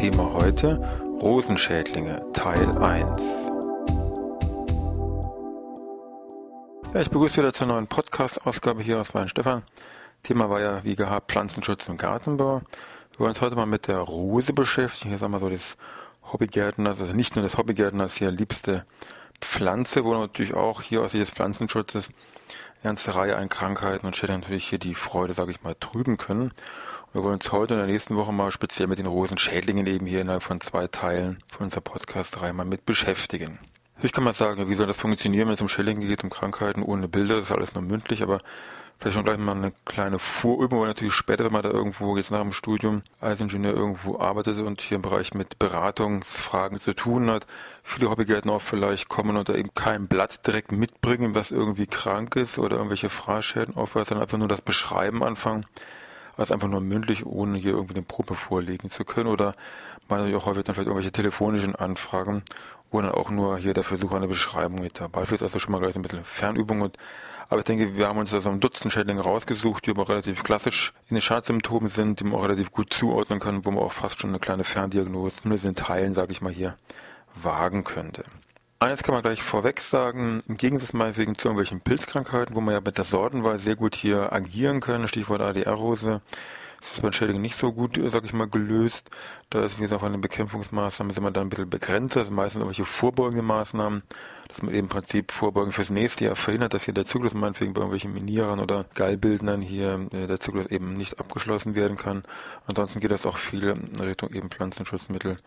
Thema heute Rosenschädlinge Teil 1. Ja, ich begrüße wieder zur neuen Podcast-Ausgabe hier aus Weinstefan. Thema war ja, wie gehabt, Pflanzenschutz im Gartenbau. Wir wollen uns heute mal mit der Rose beschäftigen. Hier sagen wir so das Hobbygärtners, also nicht nur das Hobbygärtners hier liebste Pflanze, wo natürlich auch hier aus des Pflanzenschutzes eine ganze Reihe an Krankheiten und Schädlingen natürlich hier die Freude, sage ich mal, trüben können. Wir wollen uns heute in der nächsten Woche mal speziell mit den Rosenschädlingen eben hier innerhalb von zwei Teilen von unserer Podcast-Reihe mal mit beschäftigen. Ich kann mal sagen, wie soll das funktionieren, wenn es um Schädlinge geht, um Krankheiten ohne Bilder, das ist alles nur mündlich, aber vielleicht schon gleich mal eine kleine Vorübung, weil natürlich später, wenn man da irgendwo jetzt nach dem Studium als Ingenieur irgendwo arbeitet und hier im Bereich mit Beratungsfragen zu tun hat, viele Hobbygärtner auch vielleicht kommen und da eben kein Blatt direkt mitbringen, was irgendwie krank ist oder irgendwelche Fraßschäden aufweist, sondern einfach nur das Beschreiben anfangen als einfach nur mündlich, ohne hier irgendwie eine Probe vorlegen zu können. Oder man auch häufig dann vielleicht irgendwelche telefonischen Anfragen, wo dann auch nur hier der Versuch einer Beschreibung mit dabei ist. Also schon mal gleich ein bisschen Fernübung. Und, aber ich denke, wir haben uns da so ein Dutzend Schädlinge rausgesucht, die aber relativ klassisch in den Schadsymptomen sind, die man auch relativ gut zuordnen kann, wo man auch fast schon eine kleine Ferndiagnose, zumindest in Teilen, sage ich mal hier, wagen könnte. Eines kann man gleich vorweg sagen, im Gegensatz meinetwegen zu irgendwelchen Pilzkrankheiten, wo man ja mit der Sortenwahl sehr gut hier agieren kann, Stichwort ADR-Rose, ist das bei Schädlingen nicht so gut, sag ich mal, gelöst. Da ist, wie gesagt, von den Bekämpfungsmaßnahmen sind wir da ein bisschen begrenzt. Also meistens irgendwelche vorbeugende Maßnahmen, dass man eben im Prinzip vorbeugend fürs nächste Jahr verhindert, dass hier der Zyklus meinetwegen bei irgendwelchen Minierern oder Gallbildnern hier äh, der Zyklus eben nicht abgeschlossen werden kann. Ansonsten geht das auch viel in Richtung eben Pflanzenschutzmittel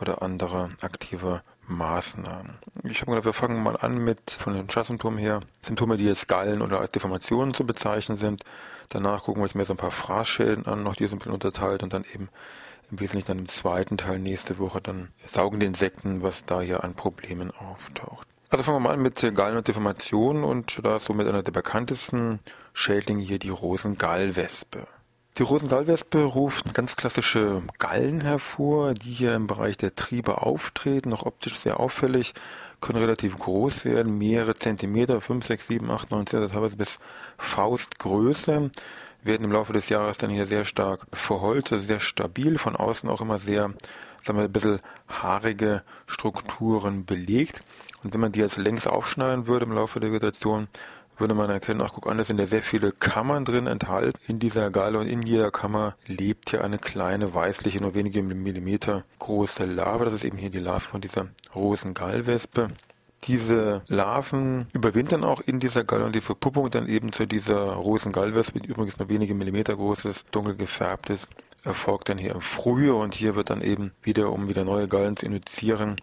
oder anderer aktiver Maßnahmen. Ich habe gedacht, wir fangen mal an mit von den Schadsymptomen her. Symptome, die jetzt Gallen oder als Deformationen zu bezeichnen sind. Danach gucken wir uns mehr so ein paar Fraßschäden an, noch die sind unterteilt und dann eben im Wesentlichen dann im zweiten Teil nächste Woche dann saugende Insekten, was da hier an Problemen auftaucht. Also fangen wir mal an mit Gallen und Deformationen und da ist so mit einer der bekanntesten Schädlinge hier die Rosengallwespe. Die Rosengallwespe ruft ganz klassische Gallen hervor, die hier im Bereich der Triebe auftreten, noch optisch sehr auffällig, können relativ groß werden, mehrere Zentimeter, 5, 6, 7, 8, 9, 10, teilweise bis Faustgröße, werden im Laufe des Jahres dann hier sehr stark verholzt, also sehr stabil, von außen auch immer sehr, sagen wir, ein bisschen haarige Strukturen belegt. Und wenn man die jetzt längs aufschneiden würde im Laufe der Vegetation, würde man erkennen, ach guck an, da sind ja sehr viele Kammern drin enthalten in dieser Galle und in jeder Kammer lebt hier eine kleine weißliche, nur wenige Millimeter große Larve. Das ist eben hier die Larve von dieser Rosengallwespe. Diese Larven überwintern auch in dieser Galle und die Verpuppung dann eben zu dieser Rosengallwespe, die übrigens nur wenige Millimeter groß ist, dunkel gefärbt ist, erfolgt dann hier im Frühjahr und hier wird dann eben wieder, um wieder neue Gallen zu induzieren,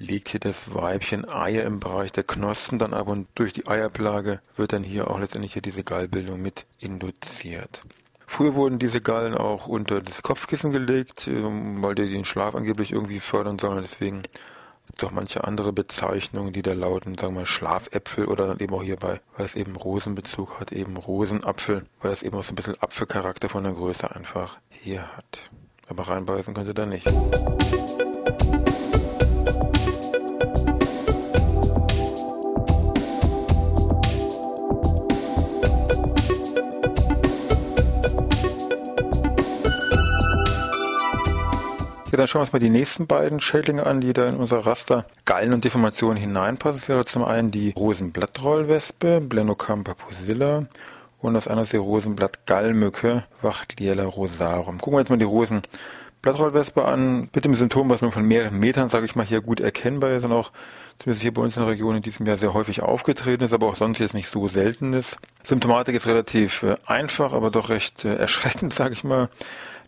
legt hier das Weibchen Eier im Bereich der Knospen dann ab und durch die Eierplage wird dann hier auch letztendlich hier diese Gallbildung mit induziert. Früher wurden diese Gallen auch unter das Kopfkissen gelegt, ähm, weil die den Schlaf angeblich irgendwie fördern sollen. Deswegen gibt es auch manche andere Bezeichnungen, die da lauten, sagen wir Schlafäpfel oder dann eben auch hierbei, weil es eben Rosenbezug hat, eben Rosenapfel, weil das eben auch so ein bisschen Apfelcharakter von der Größe einfach hier hat. Aber reinbeißen könnte da nicht. Dann schauen wir uns mal die nächsten beiden Schädlinge an, die da in unser Raster Gallen und Deformationen hineinpassen. Das wäre zum einen die Rosenblattrollwespe, Blenocampa pusilla und das andere ist die Rosenblattgallmücke, Wachtliella rosarum. Gucken wir jetzt mal die Rosenblattrollwespe an, mit dem Symptom, was nur von mehreren Metern, sage ich mal, hier gut erkennbar ist und auch zumindest hier bei uns in der Region in diesem Jahr sehr häufig aufgetreten ist, aber auch sonst jetzt nicht so selten ist. Symptomatik ist relativ äh, einfach, aber doch recht äh, erschreckend, sage ich mal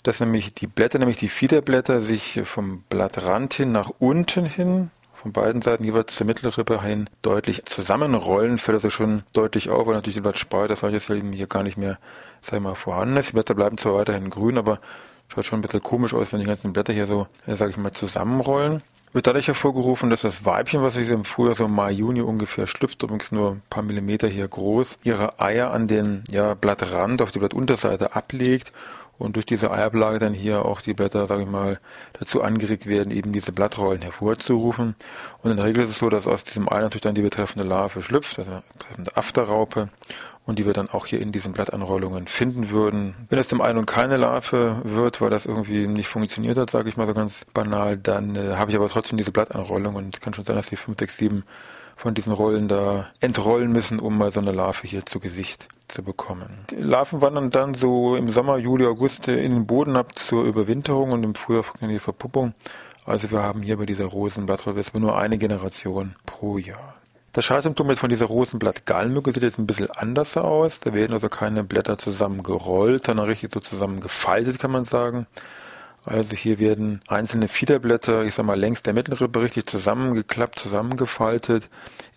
dass nämlich die Blätter, nämlich die Fiederblätter, sich vom Blattrand hin nach unten hin, von beiden Seiten jeweils zur Mittelrippe hin deutlich zusammenrollen, fällt also schon deutlich auf, weil natürlich die Blattspreite, das solches eben hier gar nicht mehr, sag ich mal, vorhanden ist. Die Blätter bleiben zwar weiterhin grün, aber Schaut schon ein bisschen komisch aus, wenn die ganzen Blätter hier so, ja, sag ich mal, zusammenrollen. Wird dadurch hervorgerufen, dass das Weibchen, was sich im Frühjahr so Mai, Juni ungefähr schlüpft, übrigens nur ein paar Millimeter hier groß, ihre Eier an den ja, Blattrand auf die Blattunterseite ablegt und durch diese Eiablage dann hier auch die Blätter, sage ich mal, dazu angeregt werden, eben diese Blattrollen hervorzurufen. Und in der Regel ist es so, dass aus diesem Ei natürlich dann die betreffende Larve schlüpft, also eine betreffende Afterraupe, und die wir dann auch hier in diesen Blattanrollungen finden würden. Wenn es dem einen keine Larve wird, weil das irgendwie nicht funktioniert hat, sage ich mal so ganz banal, dann äh, habe ich aber trotzdem diese Blattanrollung und es kann schon sein, dass die 5, 6, 7 von diesen Rollen da entrollen müssen, um mal so eine Larve hier zu Gesicht zu bekommen. Die Larven wandern dann so im Sommer, Juli, August in den Boden ab zur Überwinterung und im Frühjahr die Verpuppung. Also wir haben hier bei dieser Rosenblattrollwespe nur eine Generation pro Jahr. Das Schadsymptom von dieser Rosenblattgallmücke sieht jetzt ein bisschen anders aus. Da werden also keine Blätter zusammengerollt, sondern richtig so zusammengefaltet, kann man sagen. Also hier werden einzelne Fiederblätter, ich sag mal längs der Mittelrippe richtig zusammengeklappt, zusammengefaltet.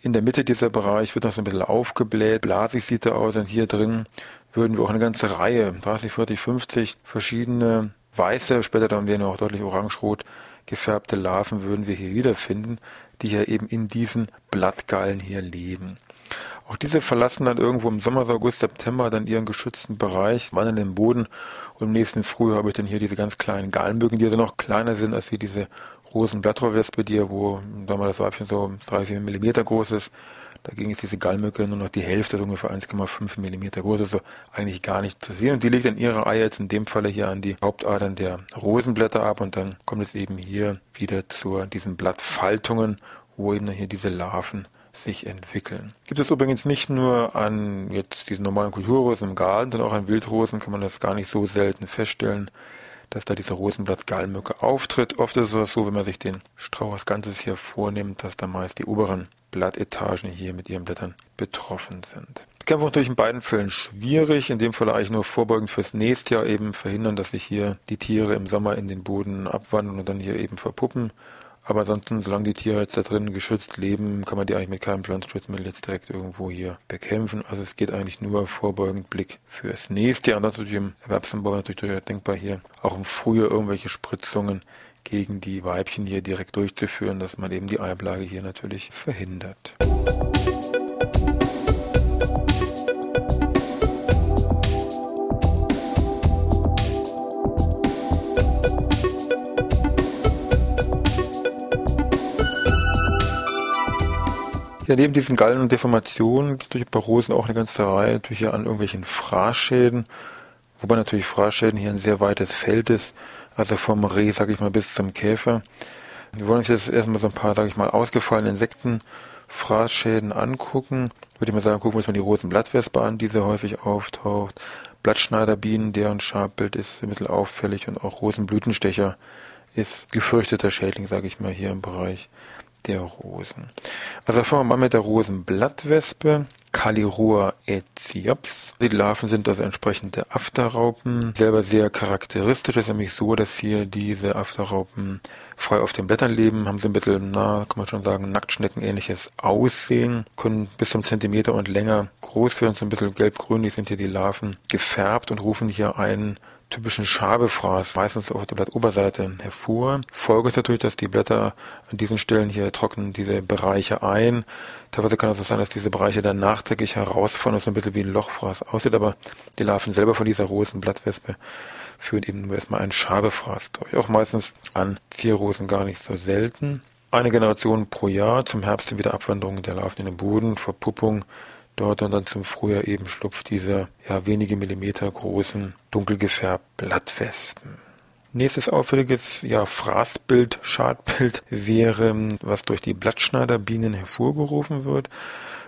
In der Mitte dieser Bereich wird noch so ein bisschen aufgebläht, blasig sieht er aus und hier drin würden wir auch eine ganze Reihe, 30, 40, 50 verschiedene weiße, später dann werden auch deutlich orange-rot gefärbte Larven würden wir hier wiederfinden, die ja eben in diesen Blattgallen hier leben. Auch diese verlassen dann irgendwo im Sommer, August, September dann ihren geschützten Bereich, wandern den Boden und im nächsten Frühjahr habe ich dann hier diese ganz kleinen Gallenbögen, die also noch kleiner sind als wie diese Rosenblattrohrwespe, die ja, wo, sagen wir, das Weibchen so drei, vier Millimeter groß ist. Dagegen ist diese Gallmücke nur noch die Hälfte, so ungefähr 1,5 Millimeter groß, also eigentlich gar nicht zu sehen. Und die legt dann ihre Eier jetzt in dem Falle hier an die Hauptadern der Rosenblätter ab und dann kommt es eben hier wieder zu diesen Blattfaltungen, wo eben dann hier diese Larven sich entwickeln. Gibt es übrigens nicht nur an jetzt diesen normalen Kulturrosen im Garten, sondern auch an Wildrosen kann man das gar nicht so selten feststellen, dass da diese Rosenblatt-Gallmücke auftritt. Oft ist es so, wenn man sich den Strauch als Ganzes hier vornimmt, dass da meist die oberen Blattetagen hier mit ihren Blättern betroffen sind. Bekämpfung natürlich in beiden Fällen schwierig. In dem Fall eigentlich nur vorbeugend fürs nächste Jahr eben verhindern, dass sich hier die Tiere im Sommer in den Boden abwandern und dann hier eben verpuppen. Aber ansonsten, solange die Tiere jetzt da drin geschützt leben, kann man die eigentlich mit keinem Pflanzenschutzmittel jetzt direkt irgendwo hier bekämpfen. Also es geht eigentlich nur vorbeugend Blick fürs nächste Jahr. Und natürlich im Erwerbsanbau natürlich durchaus denkbar hier auch im Frühjahr irgendwelche Spritzungen gegen die Weibchen hier direkt durchzuführen, dass man eben die Eiablage hier natürlich verhindert. Ja, neben diesen Gallen und Deformationen gibt es natürlich bei Rosen auch eine ganze Reihe natürlich an irgendwelchen Fraßschäden, wobei natürlich Fraßschäden hier ein sehr weites Feld ist, also vom Reh, sag ich mal, bis zum Käfer. Wir wollen uns jetzt erstmal so ein paar, sag ich mal, ausgefallene Insektenfraßschäden angucken. Würde ich mal sagen, gucken wir uns mal die Rosenblattwespe an, die sehr häufig auftaucht. Blattschneiderbienen, deren Schabbild ist ein bisschen auffällig und auch Rosenblütenstecher ist gefürchteter Schädling, sage ich mal, hier im Bereich der Rosen. Also fangen wir mal mit der Rosenblattwespe. Calirua etiops. Die Larven sind also entsprechende Afterraupen. Selber sehr charakteristisch ist nämlich so, dass hier diese Afterraupen frei auf den Blättern leben, haben sie ein bisschen, na, kann man schon sagen, Nacktschnecken-ähnliches Aussehen, können bis zum Zentimeter und länger groß werden, so ein bisschen gelb-grünlich sind hier die Larven gefärbt und rufen hier einen typischen Schabefraß meistens auf der Blattoberseite hervor. Folge ist natürlich, dass die Blätter an diesen Stellen hier trocknen diese Bereiche ein. Teilweise kann es auch sein, dass diese Bereiche dann nachträglich herausfallen und so ein bisschen wie ein Lochfraß aussieht, aber die Larven selber von dieser Rosenblattwespe führen eben nur erstmal einen Schabefraß durch. Auch meistens an Zierrosen gar nicht so selten. Eine Generation pro Jahr, zum Herbst wieder Abwanderung der Larven in den Boden, Verpuppung, dort und dann zum Frühjahr eben schlupft diese ja wenige Millimeter großen, dunkel gefärbten Blattwespen. Nächstes auffälliges ja, Fraßbild, Schadbild wäre, was durch die Blattschneiderbienen hervorgerufen wird.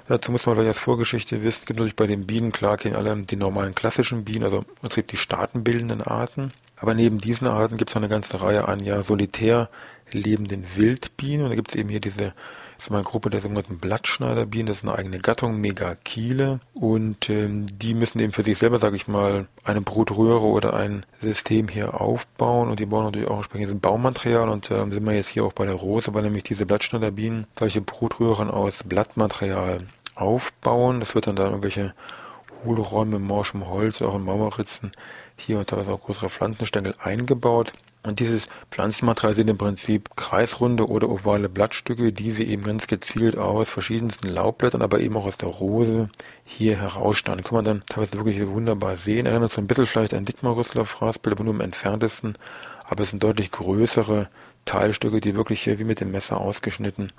Dazu muss man vielleicht als Vorgeschichte wissen, gibt natürlich bei den Bienen, klar kennen alle die normalen klassischen Bienen, also im Prinzip die staatenbildenden Arten. Aber neben diesen Arten gibt es noch eine ganze Reihe an ja solitär lebenden Wildbienen. Und da gibt es eben hier diese ist mal eine Gruppe der sogenannten Blattschneiderbienen, das ist eine eigene Gattung, Megakile. Und ähm, die müssen eben für sich selber, sage ich mal, eine Brutröhre oder ein System hier aufbauen. Und die bauen natürlich auch entsprechendes Baumaterial. Und ähm, sind wir jetzt hier auch bei der Rose, weil nämlich diese Blattschneiderbienen solche Brutröhren aus Blattmaterial aufbauen. Das wird dann da irgendwelche Hohlräume, morschem Holz, auch in Mauerritzen hier teilweise auch größere Pflanzenstängel eingebaut. Und dieses Pflanzenmaterial sind im Prinzip kreisrunde oder ovale Blattstücke, die sie eben ganz gezielt aus verschiedensten Laubblättern, aber eben auch aus der Rose hier herausstanden. Kann man dann teilweise wirklich wunderbar sehen. Erinnert so ein bisschen vielleicht an Dickmarrüssler Fraßbild, aber nur im entferntesten. Aber es sind deutlich größere Teilstücke, die wirklich hier wie mit dem Messer ausgeschnitten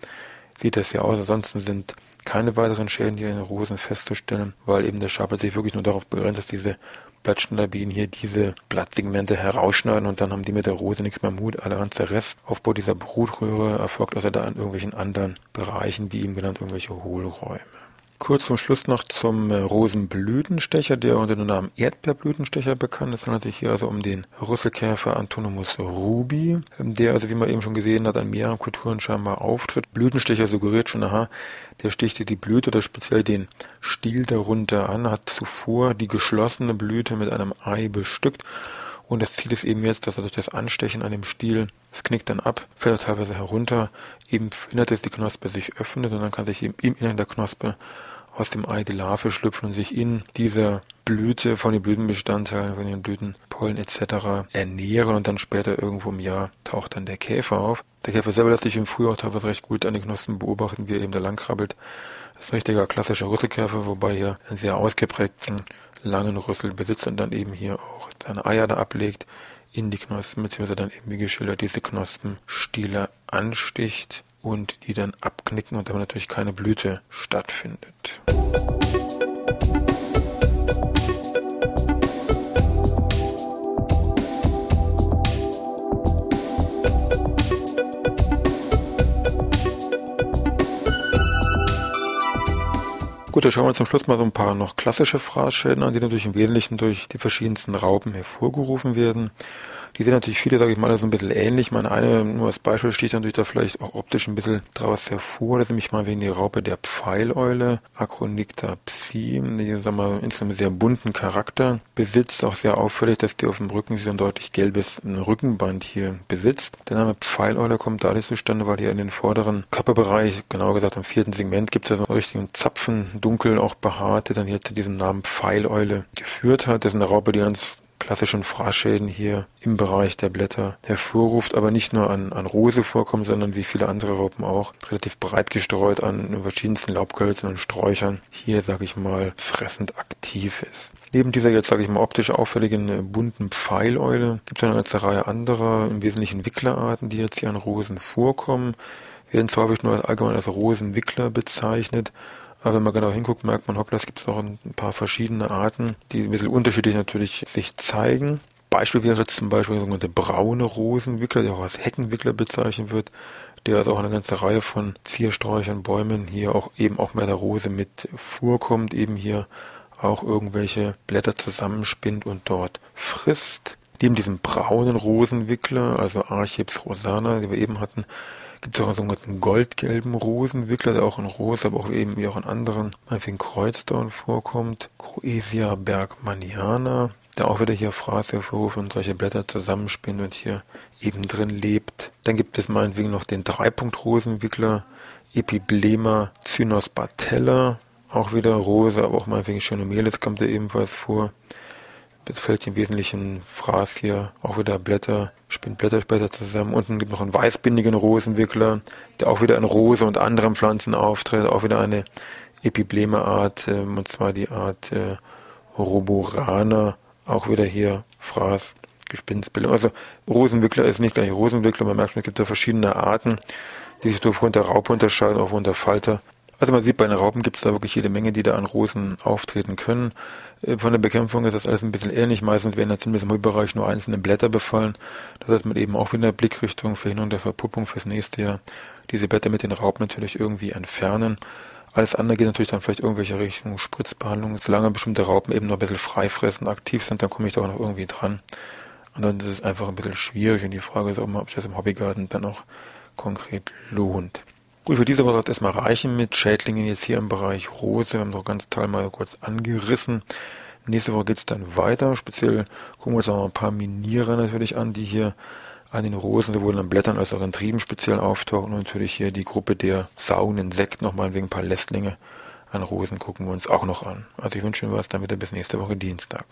sieht das ja aus. Ansonsten sind keine weiteren Schäden hier in den Rosen festzustellen, weil eben der Schaber sich wirklich nur darauf begrenzt, dass diese Blattschneiderbienen hier diese Blattsegmente herausschneiden und dann haben die mit der Rose nichts mehr Mut. Allerhand der Restaufbau dieser Brutröhre erfolgt außer da in irgendwelchen anderen Bereichen, wie eben genannt, irgendwelche Hohlräume. Kurz zum Schluss noch zum äh, Rosenblütenstecher, der unter dem Namen Erdbeerblütenstecher bekannt ist. Es handelt sich hier also um den Rüsselkäfer Antonimus rubi, ähm, der also, wie man eben schon gesehen hat, an mehreren Kulturen scheinbar auftritt. Blütenstecher suggeriert schon, aha, der sticht hier die Blüte oder speziell den Stiel darunter an, hat zuvor die geschlossene Blüte mit einem Ei bestückt und das Ziel ist eben jetzt, dass er durch das Anstechen an dem Stiel, es knickt dann ab, fällt teilweise herunter, eben verhindert, dass die Knospe sich öffnet und dann kann sich eben im Inneren der Knospe aus dem Ei die Larve schlüpfen und sich in dieser Blüte von den Blütenbestandteilen, von den Blütenpollen etc. ernähren und dann später irgendwo im Jahr taucht dann der Käfer auf. Der Käfer selber lässt sich im Frühjahr teilweise recht gut an den Knospen beobachten, wie er eben da lang krabbelt. Das ist ein richtiger klassischer Rüsselkäfer, wobei er einen sehr ausgeprägten langen Rüssel besitzt und dann eben hier auch seine Eier da ablegt in die Knospen, beziehungsweise dann eben wie geschildert diese Knospenstiele ansticht und die dann abknicken und damit natürlich keine Blüte stattfindet. Gut, dann schauen wir zum Schluss mal so ein paar noch klassische Fraßschäden an, die natürlich im Wesentlichen durch die verschiedensten Raupen hervorgerufen werden. Die sind natürlich viele, sage ich mal, so ein bisschen ähnlich. Meine eine, nur als Beispiel, sticht natürlich da vielleicht auch optisch ein bisschen draus hervor. Das ist nämlich mal wegen die Raupe der Pfeileule, Acronicta psi, die, sagen wir, insgesamt sehr bunten Charakter besitzt. Auch sehr auffällig, dass die auf dem Rücken so ein deutlich gelbes Rückenband hier besitzt. Der Name Pfeileule kommt dadurch zustande, weil hier in den vorderen Körperbereich, genauer gesagt am vierten Segment, gibt es ja so einen richtigen Zapfen, dunkel auch behaart, der dann hier zu diesem Namen Pfeileule geführt hat. Das ist eine Raupe, die ganz klassischen Fraßschäden hier im Bereich der Blätter hervorruft, aber nicht nur an, an Rose vorkommen, sondern wie viele andere Raupen auch relativ breit gestreut an verschiedensten Laubgehölzen und Sträuchern hier, sage ich mal, fressend aktiv ist. Neben dieser jetzt, sage ich mal, optisch auffälligen äh, bunten Pfeileule gibt es eine ganze Reihe anderer, im Wesentlichen Wicklerarten, die jetzt hier an Rosen vorkommen, werden zwar häufig nur als allgemein als Rosenwickler bezeichnet, aber wenn man genau hinguckt, merkt man, hoppla, es gibt auch ein paar verschiedene Arten, die ein bisschen unterschiedlich natürlich sich zeigen. Beispiel wäre jetzt zum Beispiel der sogenannte braune Rosenwickler, der auch als Heckenwickler bezeichnet wird, der also auch eine ganze Reihe von Ziersträuchern, Bäumen hier auch eben auch bei der Rose mit vorkommt, eben hier auch irgendwelche Blätter zusammenspinnt und dort frisst. Neben diesem braunen Rosenwickler, also Archips rosana, die wir eben hatten, gibt es auch einen sogenannten goldgelben Rosenwickler, der auch in Rose, aber auch eben wie auch in anderen, meinetwegen Kreuzdorn vorkommt. Croesia bergmaniana, der auch wieder hier Fraß hervorruft und solche Blätter zusammenspinnt und hier eben drin lebt. Dann gibt es meinetwegen noch den Dreipunkt-Rosenwickler, Epiblema cynosbatella, auch wieder Rose, aber auch meinetwegen Schönomelis kommt er ebenfalls vor. Das fällt im Wesentlichen Fraß hier, auch wieder Blätter, spinnt Blätterspäter zusammen. Unten gibt es noch einen weißbindigen Rosenwickler, der auch wieder in Rose und anderen Pflanzen auftritt, auch wieder eine Epibleme-Art, äh, und zwar die Art äh, Roborana, auch wieder hier Fraß, Gespinstbildung. Also Rosenwickler ist nicht gleich Rosenwickler, man merkt schon, es gibt da verschiedene Arten, die sich aufgrund der Raupe unterscheiden, auch der Falter also man sieht, bei den Raupen gibt es da wirklich jede Menge, die da an Rosen auftreten können. Äh, von der Bekämpfung ist das alles ein bisschen ähnlich. Meistens werden da zumindest im Müllbereich nur einzelne Blätter befallen. Das heißt, man eben auch wieder Blickrichtung, Verhinderung der Verpuppung fürs nächste Jahr diese Blätter mit den Raupen natürlich irgendwie entfernen. Alles andere geht natürlich dann vielleicht irgendwelche Richtung Spritzbehandlung. Solange bestimmte Raupen eben noch ein bisschen frei fressen, aktiv sind, dann komme ich da auch noch irgendwie dran. Und dann ist es einfach ein bisschen schwierig und die Frage ist auch mal, ob sich das im Hobbygarten dann auch konkret lohnt. Gut, für diese Woche wird es erstmal reichen mit Schädlingen jetzt hier im Bereich Rose. Wir haben doch ganz Teil mal kurz angerissen. Nächste Woche geht es dann weiter. Speziell gucken wir uns auch noch ein paar Minierer natürlich an, die hier an den Rosen sowohl an Blättern als auch an Trieben speziell auftauchen. Und natürlich hier die Gruppe der saugenden Insekten, nochmal wegen ein paar Lästlinge an Rosen gucken wir uns auch noch an. Also ich wünsche Ihnen was, dann wieder bis nächste Woche Dienstag.